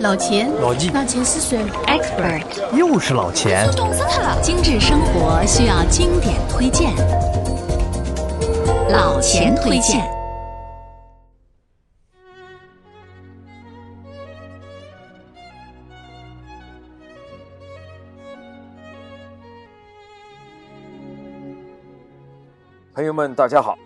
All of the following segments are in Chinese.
老钱，老纪，老钱是谁？Expert，又是老钱。懂死他了！精致生活需要经典推荐，老钱推荐。朋友们，大家好，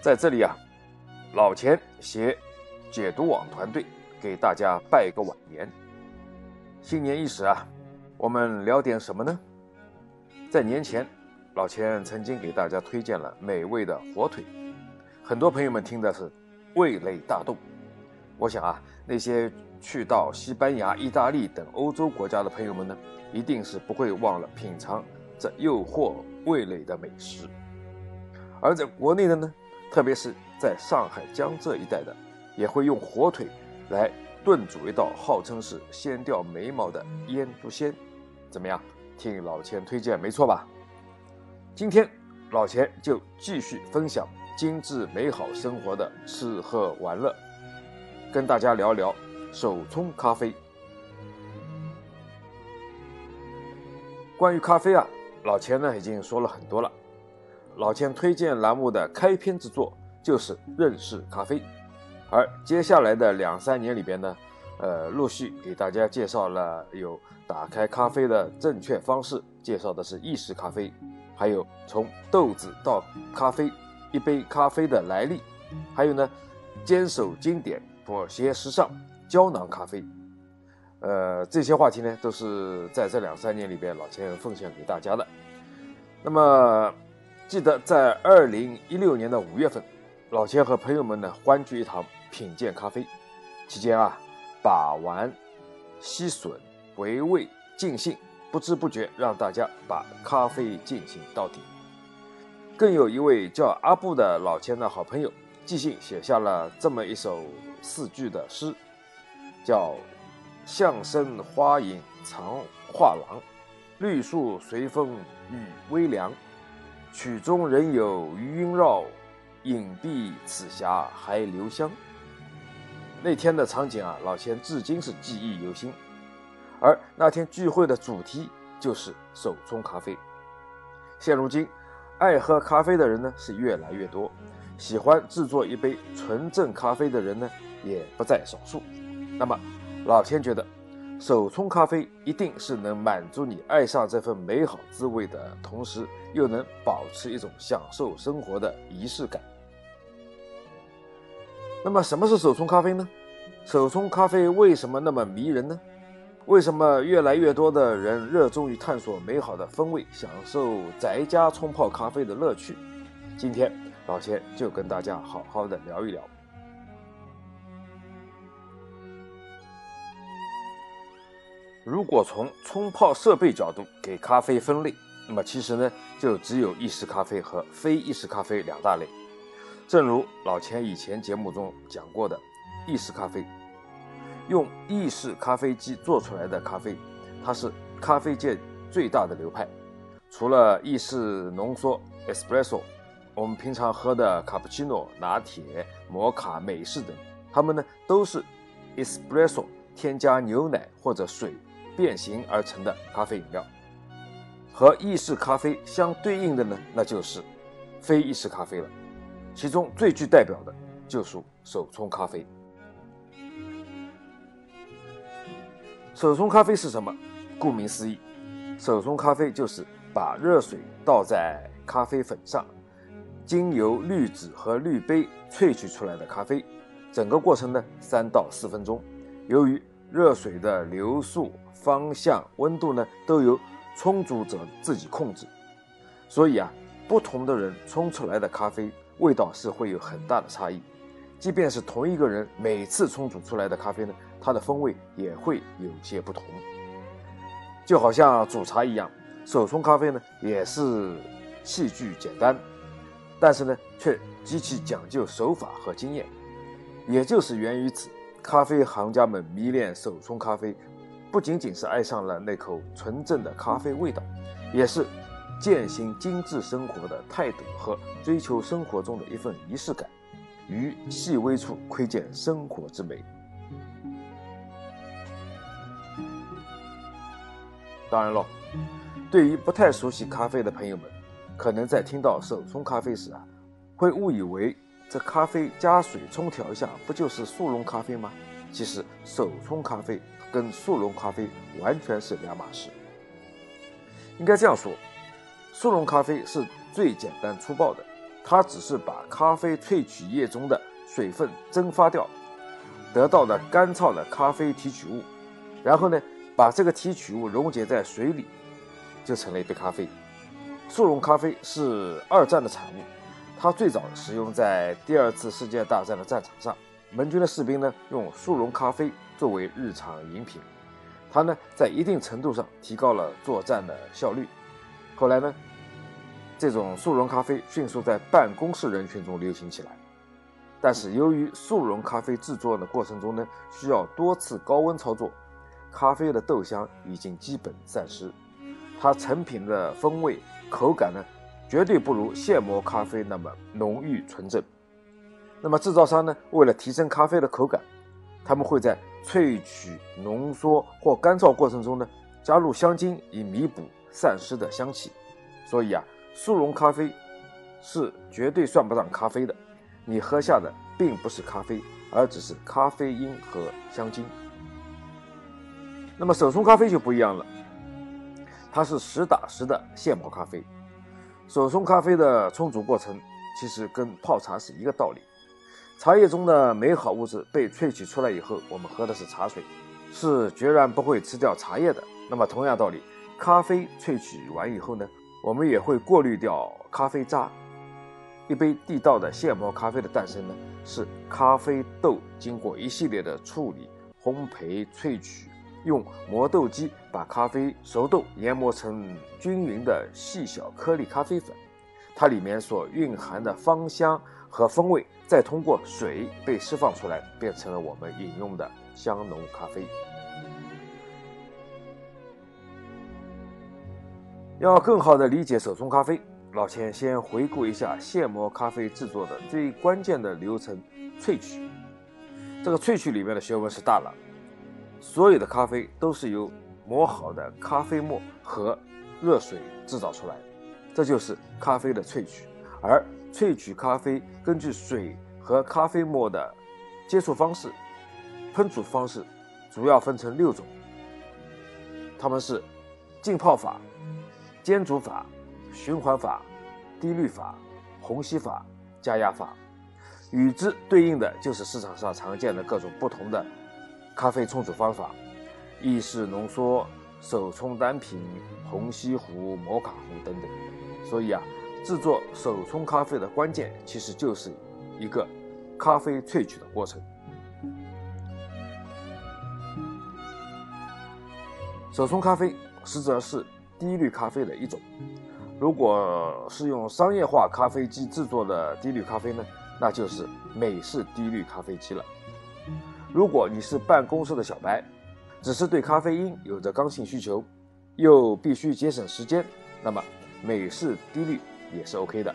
在这里啊，老钱携解读网团队给大家拜个晚年。新年伊始啊，我们聊点什么呢？在年前，老钱曾经给大家推荐了美味的火腿，很多朋友们听的是味蕾大动。我想啊，那些去到西班牙、意大利等欧洲国家的朋友们呢，一定是不会忘了品尝这诱惑味蕾的美食。而在国内的呢，特别是在上海、江浙一带的，也会用火腿来炖煮一道号称是掀掉眉毛的腌笃鲜，怎么样？听老钱推荐，没错吧？今天老钱就继续分享精致美好生活的吃喝玩乐，跟大家聊聊手冲咖啡。关于咖啡啊，老钱呢已经说了很多了。老钱推荐栏目的开篇之作就是认识咖啡，而接下来的两三年里边呢，呃，陆续给大家介绍了有打开咖啡的正确方式，介绍的是意式咖啡，还有从豆子到咖啡一杯咖啡的来历，还有呢，坚守经典妥协时尚胶囊咖啡，呃，这些话题呢都是在这两三年里边老钱奉献给大家的，那么。记得在二零一六年的五月份，老钱和朋友们呢欢聚一堂品鉴咖啡，期间啊，把玩、吸吮、回味、尽兴，不知不觉让大家把咖啡进行到底。更有一位叫阿布的老钱的好朋友，即兴写下了这么一首四句的诗，叫“相声花影藏画廊，绿树随风雨微凉”。曲中仍有余音绕，影蔽此霞还留香。那天的场景啊，老钱至今是记忆犹新。而那天聚会的主题就是手冲咖啡。现如今，爱喝咖啡的人呢是越来越多，喜欢制作一杯纯正咖啡的人呢也不在少数。那么，老钱觉得。手冲咖啡一定是能满足你爱上这份美好滋味的同时，又能保持一种享受生活的仪式感。那么，什么是手冲咖啡呢？手冲咖啡为什么那么迷人呢？为什么越来越多的人热衷于探索美好的风味，享受宅家冲泡咖啡的乐趣？今天，老钱就跟大家好好的聊一聊。如果从冲泡设备角度给咖啡分类，那么其实呢，就只有意式咖啡和非意式咖啡两大类。正如老钱以前节目中讲过的，意式咖啡用意式咖啡机做出来的咖啡，它是咖啡界最大的流派。除了意式浓缩 （espresso），我们平常喝的卡布奇诺、拿铁、摩卡、美式等，它们呢都是 espresso 添加牛奶或者水。变形而成的咖啡饮料，和意式咖啡相对应的呢，那就是非意式咖啡了。其中最具代表的就属手冲咖啡。手冲咖啡是什么？顾名思义，手冲咖啡就是把热水倒在咖啡粉上，经由滤纸和滤杯萃取出来的咖啡。整个过程呢，三到四分钟。由于热水的流速。方向、温度呢，都由冲煮者自己控制，所以啊，不同的人冲出来的咖啡味道是会有很大的差异。即便是同一个人每次冲煮出来的咖啡呢，它的风味也会有些不同。就好像煮茶一样，手冲咖啡呢也是器具简单，但是呢却极其讲究手法和经验。也就是源于此，咖啡行家们迷恋手冲咖啡。不仅仅是爱上了那口纯正的咖啡味道，也是践行精致生活的态度和追求生活中的一份仪式感于细微处窥见生活之美。当然了对于不太熟悉咖啡的朋友们可能在听到手冲咖啡时啊会误以为这咖啡加水冲调一下不就是速溶咖啡吗？其实手冲咖啡跟速溶咖啡完全是两码事。应该这样说速溶咖啡是最简单粗暴的，它只是把咖啡萃取液中的水分蒸发掉，得到的干燥的咖啡提取物，然后呢，把这个提取物溶解在水里，就成了一杯咖啡。速溶咖啡是二战的产物，它最早使用在第二次世界大战的战场上。盟军的士兵呢，用速溶咖啡作为日常饮品，它呢，在一定程度上提高了作战的效率。后来呢，这种速溶咖啡迅速在办公室人群中流行起来。但是由于速溶咖啡制作的过程中呢，需要多次高温操作，咖啡的豆香已经基本散失，它成品的风味口感呢，绝对不如现磨咖啡那么浓郁纯正。那么制造商呢，为了提升咖啡的口感，他们会在萃取、浓缩或干燥过程中呢，加入香精以弥补散失的香气。所以啊，速溶咖啡是绝对算不上咖啡的，你喝下的并不是咖啡，而只是咖啡因和香精。那么手冲咖啡就不一样了，它是实打实的现磨咖啡。手冲咖啡的冲煮过程其实跟泡茶是一个道理。茶叶中的美好物质被萃取出来以后，我们喝的是茶水，是决然不会吃掉茶叶的。那么同样道理，咖啡萃取完以后呢，我们也会过滤掉咖啡渣。一杯地道的现磨咖啡的诞生呢，是咖啡豆经过一系列的处理、烘焙、萃取，用磨豆机把咖啡熟豆研磨成均匀的细小颗粒咖啡粉，它里面所蕴含的芳香和风味。再通过水被释放出来，变成了我们饮用的香浓咖啡。要更好的理解手冲咖啡，老钱先回顾一下现磨咖啡制作的最关键的流程——萃取。这个萃取里面的学问是大了，所有的咖啡都是由磨好的咖啡沫和热水制造出来，这就是咖啡的萃取，而。萃取咖啡根据水和咖啡沫的接触方式、烹煮方式，主要分成六种。它们是浸泡法、煎煮法、循环法、滴滤法、虹吸法、加压法。与之对应的就是市场上常见的各种不同的咖啡冲煮方法：意式浓缩、手冲单品、虹吸壶、摩卡壶等等。所以啊。制作手冲咖啡的关键，其实就是一个咖啡萃取的过程。手冲咖啡实则是滴滤咖啡的一种。如果是用商业化咖啡机制作的滴滤咖啡呢，那就是美式滴滤咖啡机了。如果你是办公室的小白，只是对咖啡因有着刚性需求，又必须节省时间，那么美式滴滤。也是 OK 的，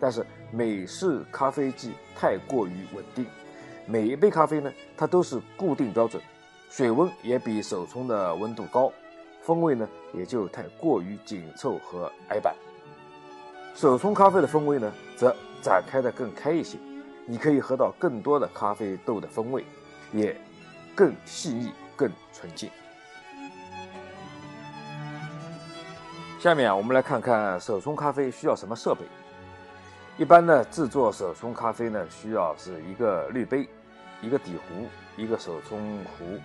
但是美式咖啡机太过于稳定，每一杯咖啡呢，它都是固定标准，水温也比手冲的温度高，风味呢也就太过于紧凑和矮板。手冲咖啡的风味呢，则展开的更开一些，你可以喝到更多的咖啡豆的风味，也更细腻、更纯净。下面啊，我们来看看手冲咖啡需要什么设备。一般呢，制作手冲咖啡呢，需要是一个滤杯、一个底壶、一个手冲壶，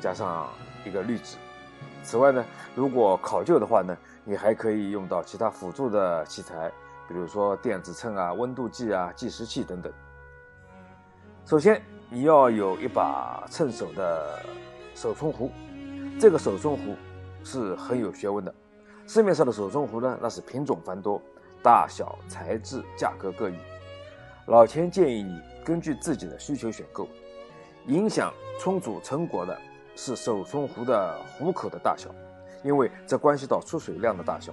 加上一个滤纸。此外呢，如果考究的话呢，你还可以用到其他辅助的器材，比如说电子秤啊、温度计啊、计时器等等。首先，你要有一把称手的手冲壶，这个手冲壶是很有学问的。市面上的手冲壶呢，那是品种繁多，大小、材质、价格各异。老钱建议你根据自己的需求选购。影响冲煮成果的是手冲壶的壶口的大小，因为这关系到出水量的大小。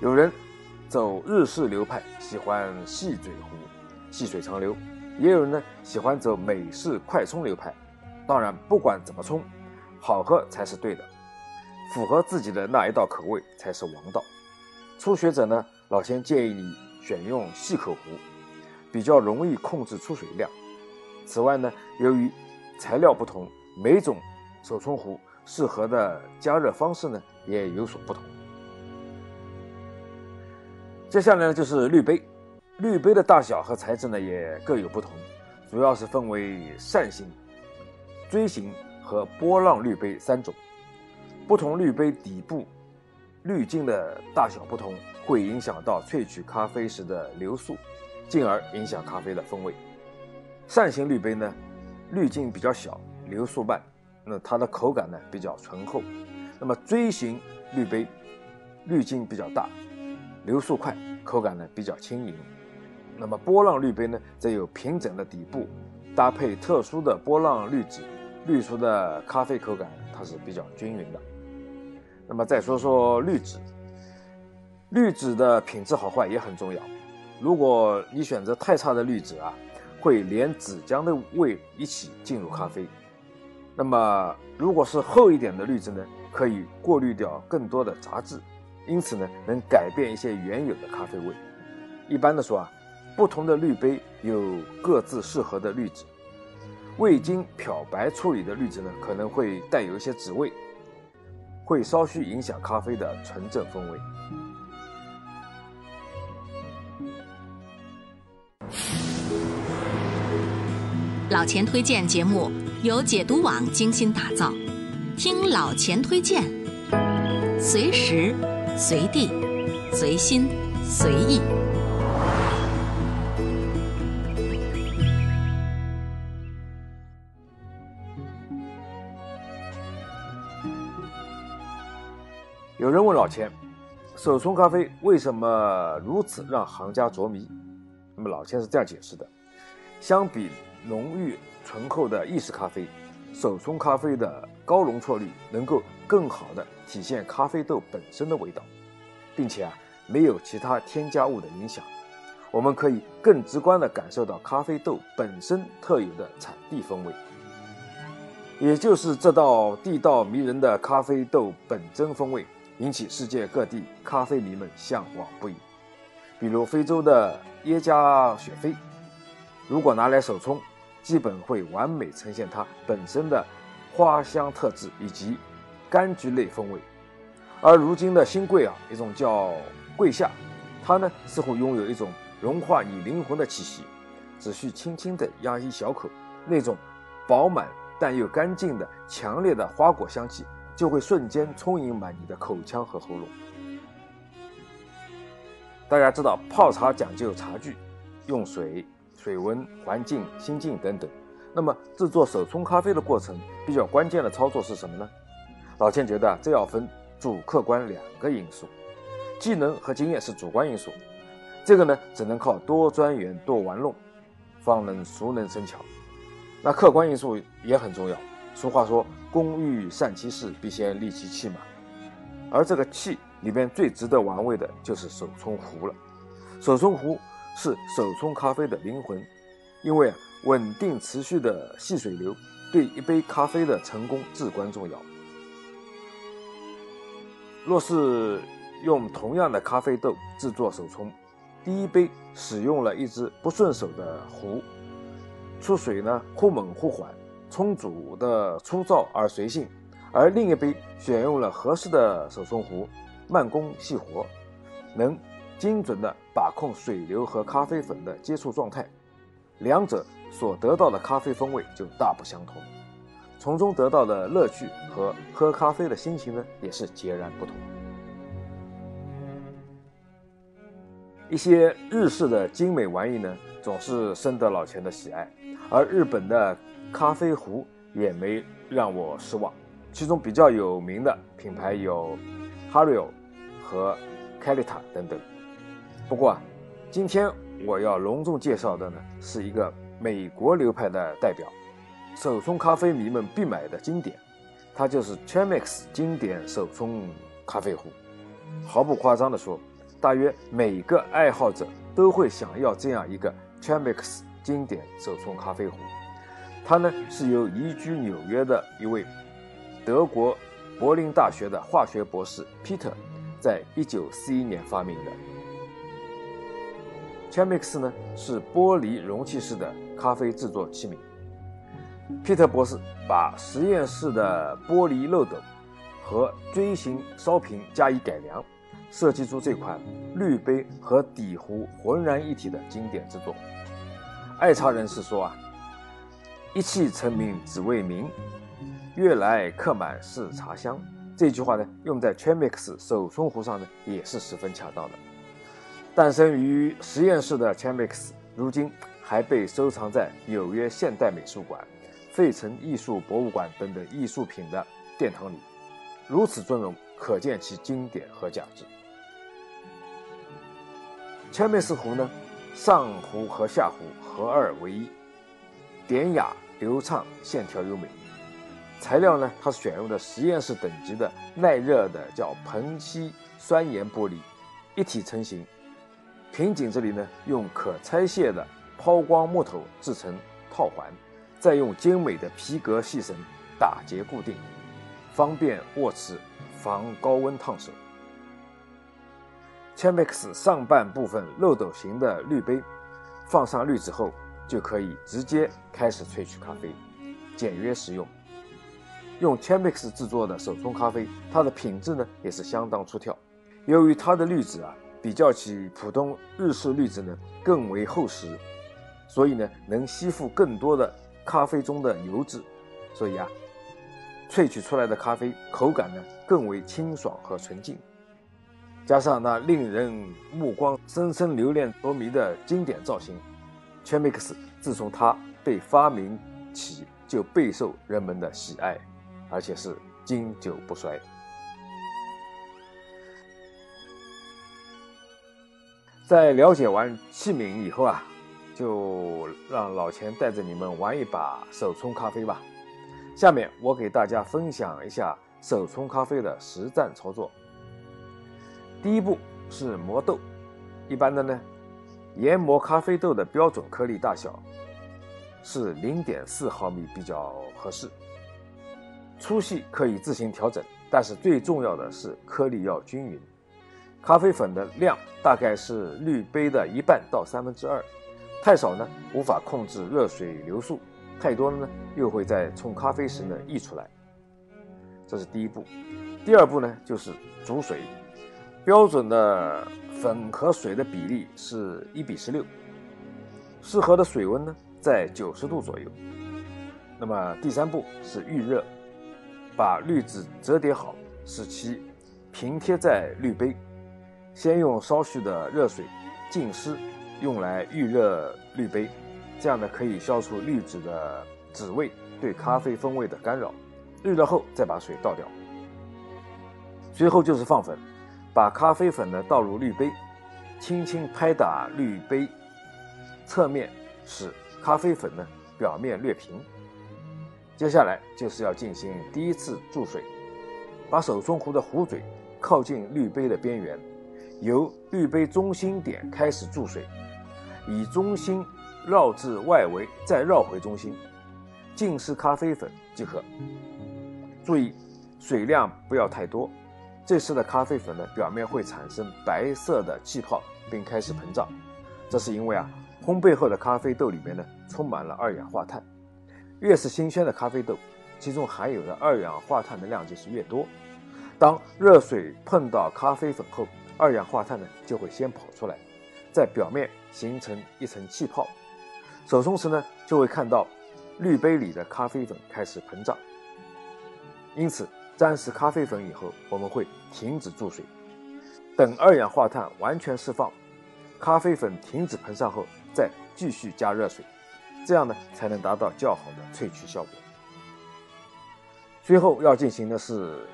有人走日式流派，喜欢细嘴壶，细水长流；也有人呢喜欢走美式快冲流派。当然，不管怎么冲，好喝才是对的。符合自己的那一道口味才是王道。初学者呢，老先建议你选用细口壶，比较容易控制出水量。此外呢，由于材料不同，每种手冲壶适合的加热方式呢也有所不同。接下来呢就是滤杯，滤杯的大小和材质呢也各有不同，主要是分为扇形、锥形和波浪滤杯三种。不同滤杯底部滤镜的大小不同，会影响到萃取咖啡时的流速，进而影响咖啡的风味。扇形滤杯呢，滤镜比较小，流速慢，那它的口感呢比较醇厚。那么锥形滤杯，滤镜比较大，流速快，口感呢比较轻盈。那么波浪滤杯呢，则有平整的底部，搭配特殊的波浪滤纸，滤出的咖啡口感它是比较均匀的。那么再说说滤纸，滤纸的品质好坏也很重要。如果你选择太差的滤纸啊，会连纸浆的味一起进入咖啡。那么如果是厚一点的滤纸呢，可以过滤掉更多的杂质，因此呢，能改变一些原有的咖啡味。一般的说啊，不同的滤杯有各自适合的滤纸，未经漂白处理的滤纸呢，可能会带有一些纸味。会稍许影响咖啡的纯正风味。老钱推荐节目由解读网精心打造，听老钱推荐，随时随地随心随意。有人问老钱，手冲咖啡为什么如此让行家着迷？那么老钱是这样解释的：相比浓郁醇厚的意式咖啡，手冲咖啡的高容错率能够更好的体现咖啡豆本身的味道，并且啊没有其他添加物的影响，我们可以更直观的感受到咖啡豆本身特有的产地风味。也就是这道地道迷人的咖啡豆本真风味。引起世界各地咖啡迷们向往不已。比如非洲的耶加雪菲，如果拿来手冲，基本会完美呈现它本身的花香特质以及柑橘类风味。而如今的新贵啊，一种叫桂夏，它呢似乎拥有一种融化你灵魂的气息，只需轻轻地压一小口，那种饱满但又干净的强烈的花果香气。就会瞬间充盈满你的口腔和喉咙。大家知道泡茶讲究茶具、用水、水温、环境、心境等等。那么制作手冲咖啡的过程比较关键的操作是什么呢？老千觉得这要分主客观两个因素，技能和经验是主观因素，这个呢只能靠多钻研多玩弄，方能熟能生巧。那客观因素也很重要。俗话说：“工欲善其事，必先利其器嘛。”而这个器里边最值得玩味的就是手冲壶了。手冲壶是手冲咖啡的灵魂，因为，稳定持续的细水流对一杯咖啡的成功至关重要。若是用同样的咖啡豆制作手冲，第一杯使用了一只不顺手的壶，出水呢忽猛忽缓。冲煮的粗糙而随性，而另一杯选用了合适的手冲壶，慢工细活，能精准的把控水流和咖啡粉的接触状态，两者所得到的咖啡风味就大不相同，从中得到的乐趣和喝咖啡的心情呢也是截然不同。一些日式的精美玩意呢，总是深得老钱的喜爱，而日本的。咖啡壶也没让我失望，其中比较有名的品牌有 Hario 和 Calita 等等。不过啊，今天我要隆重介绍的呢，是一个美国流派的代表，手冲咖啡迷们必买的经典，它就是 Chemex 经典手冲咖啡壶。毫不夸张地说，大约每个爱好者都会想要这样一个 Chemex 经典手冲咖啡壶。它呢是由移居纽约的一位德国柏林大学的化学博士 Peter 在一九四一年发明的。Chemex 呢是玻璃容器式的咖啡制作器皿。Peter 博士把实验室的玻璃漏斗和锥形烧瓶加以改良，设计出这款滤杯和底壶浑然一体的经典之作。爱茶人士说啊，一气成名只为名，悦来客满是茶香。这句话呢，用在 Chemex 手冲壶上呢，也是十分恰当的。诞生于实验室的 Chemex，如今还被收藏在纽约现代美术馆、费城艺术博物馆等等艺术品的殿堂里，如此尊荣，可见其经典和价值。Chemex 壶呢，上壶和下壶合二为一，典雅流畅，线条优美。材料呢，它是选用的实验室等级的耐热的叫硼烯酸盐玻璃，一体成型。瓶颈这里呢，用可拆卸的抛光木头制成套环，再用精美的皮革细绳打结固定，方便握持，防高温烫手。Chemex 上半部分漏斗形的滤杯，放上滤纸后，就可以直接开始萃取咖啡，简约实用。用 Chemex 制作的手冲咖啡，它的品质呢也是相当出挑。由于它的滤纸啊。比较起普通日式滤纸呢，更为厚实，所以呢能吸附更多的咖啡中的油脂，所以啊，萃取出来的咖啡口感呢更为清爽和纯净。加上那令人目光深深留恋多迷的经典造型，Chemex 自从它被发明起就备受人们的喜爱，而且是经久不衰。在了解完器皿以后啊，就让老钱带着你们玩一把手冲咖啡吧。下面我给大家分享一下手冲咖啡的实战操作。第一步是磨豆，一般的呢，研磨咖啡豆的标准颗粒大小是零点四毫米比较合适，粗细可以自行调整，但是最重要的是颗粒要均匀。咖啡粉的量大概是滤杯的一半到三分之二，太少呢无法控制热水流速，太多了呢又会在冲咖啡时呢溢出来。这是第一步。第二步呢就是煮水，标准的粉和水的比例是一比十六，适合的水温呢在九十度左右。那么第三步是预热，把滤纸折叠好，使其平贴在滤杯。先用稍许的热水浸湿，用来预热滤杯，这样呢可以消除滤纸的纸味对咖啡风味的干扰。滤热后再把水倒掉。随后就是放粉，把咖啡粉呢倒入滤杯，轻轻拍打滤杯侧面，使咖啡粉呢表面略平。接下来就是要进行第一次注水，把手冲壶的壶嘴靠近滤杯的边缘。由滤杯中心点开始注水，以中心绕至外围，再绕回中心，浸湿咖啡粉即可。注意水量不要太多，这时的咖啡粉呢表面会产生白色的气泡，并开始膨胀。这是因为啊，烘焙后的咖啡豆里面呢充满了二氧化碳，越是新鲜的咖啡豆，其中含有的二氧化碳的量就是越多。当热水碰到咖啡粉后，二氧化碳呢就会先跑出来，在表面形成一层气泡，手冲时呢就会看到滤杯里的咖啡粉开始膨胀。因此，沾湿咖啡粉以后，我们会停止注水，等二氧化碳完全释放，咖啡粉停止膨胀后，再继续加热水，这样呢才能达到较好的萃取效果。最后要进行的是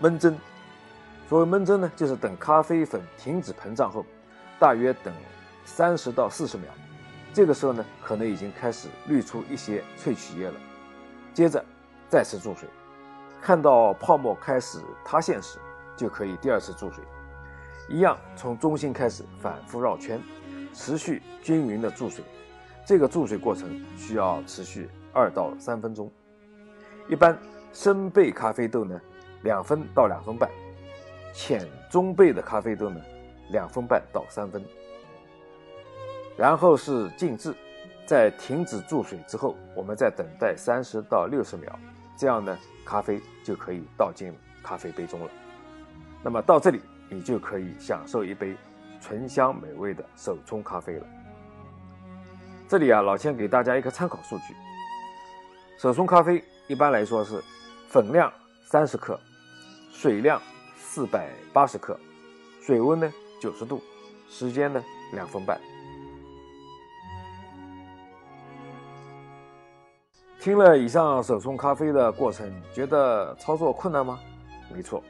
焖蒸。所谓焖蒸呢，就是等咖啡粉停止膨胀后，大约等三十到四十秒，这个时候呢，可能已经开始滤出一些萃取液了。接着再次注水，看到泡沫开始塌陷时，就可以第二次注水，一样从中心开始反复绕圈，持续均匀的注水。这个注水过程需要持续二到三分钟。一般生焙咖啡豆呢。两分到两分半，浅中焙的咖啡豆呢，两分半到三分。然后是静置，在停止注水之后，我们再等待三十到六十秒，这样呢，咖啡就可以倒进咖啡杯中了。那么到这里，你就可以享受一杯醇香美味的手冲咖啡了。这里啊，老千给大家一个参考数据：手冲咖啡一般来说是粉量三十克，水量四百八十克，水温呢九十度，时间呢两分半。听了以上手冲咖啡的过程，觉得操作困难吗？没错，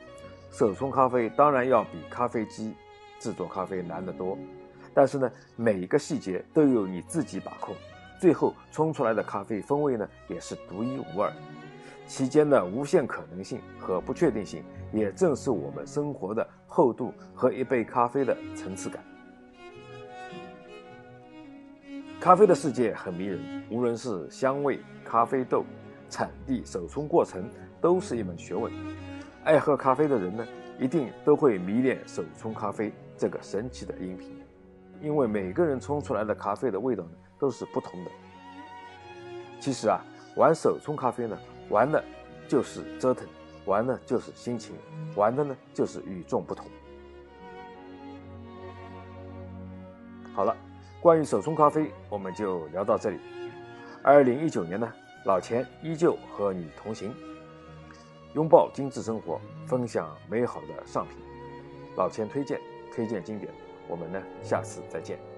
手冲咖啡当然要比咖啡机制作咖啡难得多。但是呢，每一个细节都由你自己把控，最后冲出来的咖啡风味呢也是独一无二。其间的无限可能性和不确定性，也正是我们生活的厚度和一杯咖啡的层次感。咖啡的世界很迷人，无论是香味、咖啡豆、产地、手冲过程，都是一门学问。爱喝咖啡的人呢，一定都会迷恋手冲咖啡这个神奇的饮品，因为每个人冲出来的咖啡的味道呢，都是不同的。其实啊，玩手冲咖啡呢，玩的就是折腾，玩的就是心情，玩的呢就是与众不同。好了。关于手冲咖啡，我们就聊到这里。二零一九年呢，老钱依旧和你同行，拥抱精致生活，分享美好的上品。老钱推荐，推荐经典。我们呢，下次再见。